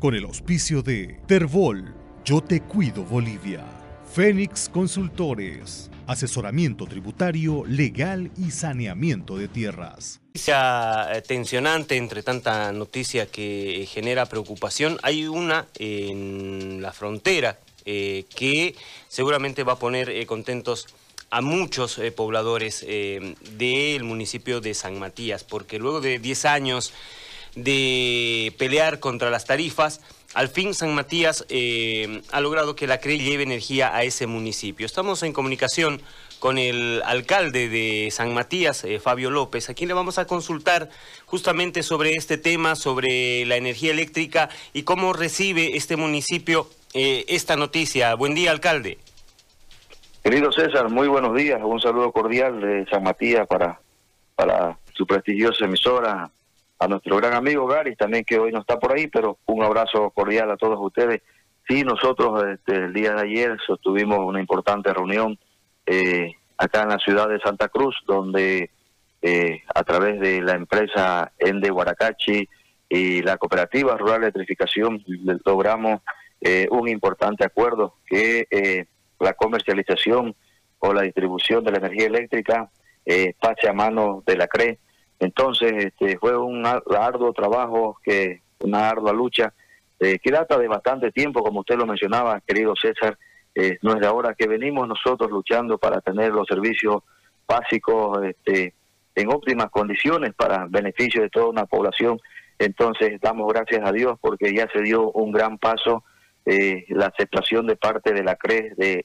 con el auspicio de Terbol, Yo Te Cuido Bolivia, Fénix Consultores, asesoramiento tributario, legal y saneamiento de tierras. Noticia eh, tensionante entre tanta noticia que genera preocupación. Hay una en la frontera eh, que seguramente va a poner eh, contentos a muchos pobladores del municipio de San Matías, porque luego de 10 años de pelear contra las tarifas, al fin San Matías eh, ha logrado que la CRE lleve energía a ese municipio. Estamos en comunicación con el alcalde de San Matías, eh, Fabio López, a quien le vamos a consultar justamente sobre este tema, sobre la energía eléctrica y cómo recibe este municipio eh, esta noticia. Buen día, alcalde. Querido César, muy buenos días. Un saludo cordial de San Matías para, para su prestigiosa emisora, a nuestro gran amigo Gary, también que hoy no está por ahí, pero un abrazo cordial a todos ustedes. Sí, nosotros este, el día de ayer sostuvimos una importante reunión eh, acá en la ciudad de Santa Cruz, donde eh, a través de la empresa Ende Huaracachi y la cooperativa Rural Electrificación logramos eh, un importante acuerdo que la comercialización o la distribución de la energía eléctrica pase a manos de la CRE entonces, este, fue un arduo trabajo, que una ardua lucha, eh, que data de bastante tiempo, como usted lo mencionaba, querido César. Eh, no es de ahora que venimos nosotros luchando para tener los servicios básicos este, en óptimas condiciones para beneficio de toda una población. Entonces, damos gracias a Dios porque ya se dio un gran paso eh, la aceptación de parte de la CRE de,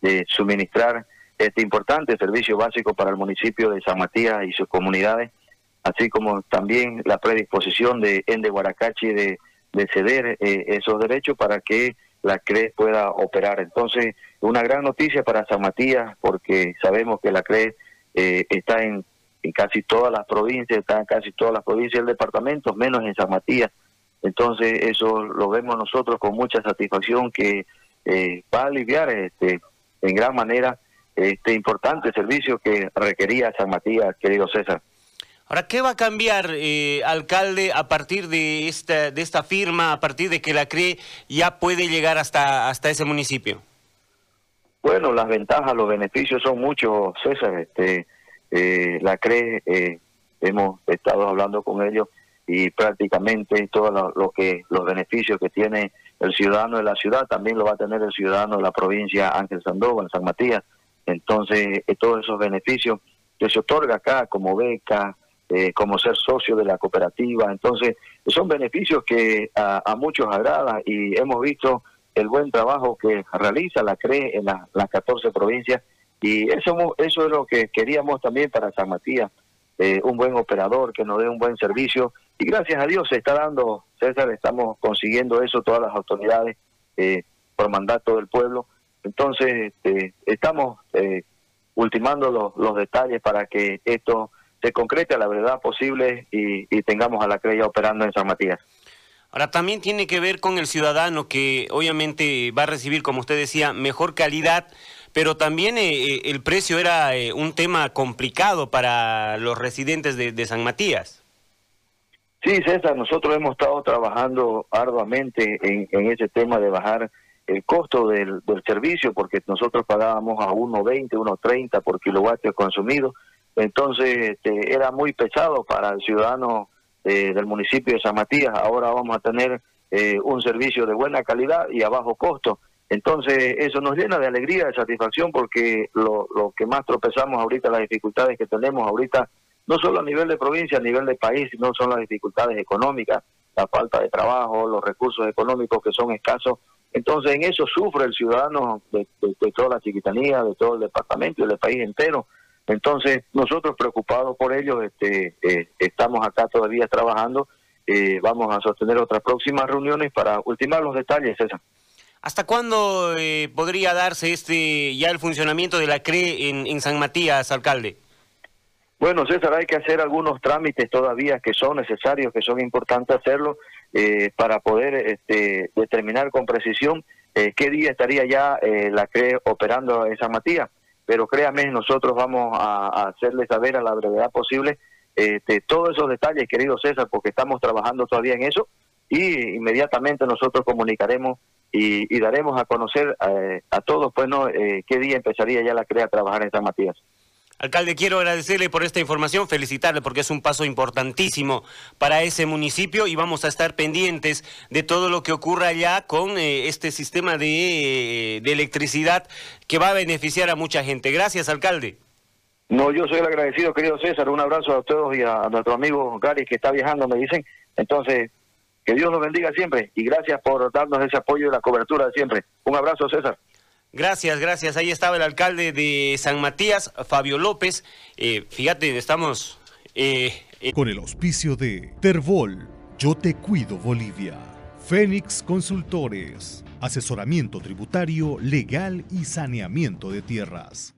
de suministrar este importante servicio básico para el municipio de San Matías y sus comunidades, así como también la predisposición de Ende Guaracachi de, de ceder eh, esos derechos para que la CRE pueda operar. Entonces, una gran noticia para San Matías, porque sabemos que la CRE eh, está en, en, casi todas las provincias, está en casi todas las provincias del departamento, menos en San Matías. Entonces, eso lo vemos nosotros con mucha satisfacción que eh, va a aliviar este, en gran manera este importante servicio que requería San Matías, querido César. Ahora, ¿qué va a cambiar, eh, alcalde, a partir de esta, de esta firma, a partir de que la CRE ya puede llegar hasta, hasta ese municipio? Bueno, las ventajas, los beneficios son muchos, César. Este, eh, la CRE, eh, hemos estado hablando con ellos y prácticamente todo lo, que los beneficios que tiene el ciudadano de la ciudad también lo va a tener el ciudadano de la provincia Ángel Sandoval, San Matías. Entonces, eh, todos esos beneficios que se otorga acá como beca, eh, como ser socio de la cooperativa, entonces son beneficios que a, muchos agrada y hemos visto el buen trabajo que realiza la CRE en las 14 provincias. Y eso, eso es lo que queríamos también para San Matías, eh, un buen operador que nos dé un buen servicio. Y gracias a Dios se está dando, César, estamos consiguiendo eso todas las autoridades por mandato del pueblo entonces, este, estamos eh, ultimando los, detalles para que esto se concrete a la verdad posible y, tengamos a la CREA operando en San Matías. Ahora, también tiene que ver con el ciudadano que obviamente va a recibir, como usted decía, mejor calidad, pero también eh, eh, el precio era un tema complicado para los residentes de, San Matías. Sí, César, nosotros hemos estado trabajando arduamente en, en ese tema de bajar el costo del, del servicio, porque nosotros pagábamos a 1.20, 1.30 por kilovatio consumido, entonces este, era muy pesado para el ciudadano eh, del municipio de San Matías. Ahora vamos a tener eh, un servicio de buena calidad y a bajo costo. Entonces eso nos llena de alegría, de satisfacción, porque lo, lo que más tropezamos ahorita, las dificultades que tenemos ahorita, no solo a nivel de provincia, a nivel de país, no son las dificultades económicas, la falta de trabajo, los recursos económicos que son escasos, entonces en eso sufre el ciudadano de, toda la chiquitanía, de todo el departamento y del país entero. Entonces nosotros preocupados por ello este, eh, estamos acá todavía trabajando. Eh, vamos a sostener otras próximas reuniones para ultimar los detalles, César. ¿Hasta cuándo eh, podría darse este ya el funcionamiento de la CRE en, en San Matías, alcalde? Bueno, César, hay que hacer algunos trámites todavía que son necesarios, que son importantes hacerlo eh, para poder este, determinar con precisión eh, qué día estaría ya eh, la CRE operando en San Matías. Pero créame, nosotros vamos a, hacerle saber a la brevedad posible este, todos esos detalles, querido César, porque estamos trabajando todavía en eso y inmediatamente nosotros comunicaremos y, daremos a conocer eh, a todos, pues, ¿no? Eh, qué día empezaría ya la CREA a trabajar en San Matías. Alcalde, quiero agradecerle por esta información, felicitarle porque es un paso importantísimo para ese municipio y vamos a estar pendientes de todo lo que ocurra allá con eh, este sistema de, de, electricidad que va a beneficiar a mucha gente. Gracias, alcalde. No, yo soy el agradecido, querido César. Un abrazo a todos y a, nuestro amigo Gary que está viajando, me dicen. Entonces, que Dios nos bendiga siempre y gracias por darnos ese apoyo y la cobertura de siempre. Un abrazo, César. Gracias, gracias. Ahí estaba el alcalde de San Matías, Fabio López. Eh, fíjate, estamos... Eh, eh, Con el auspicio de Terbol, Yo Te Cuido Bolivia. Fénix Consultores, asesoramiento tributario, legal y saneamiento de tierras.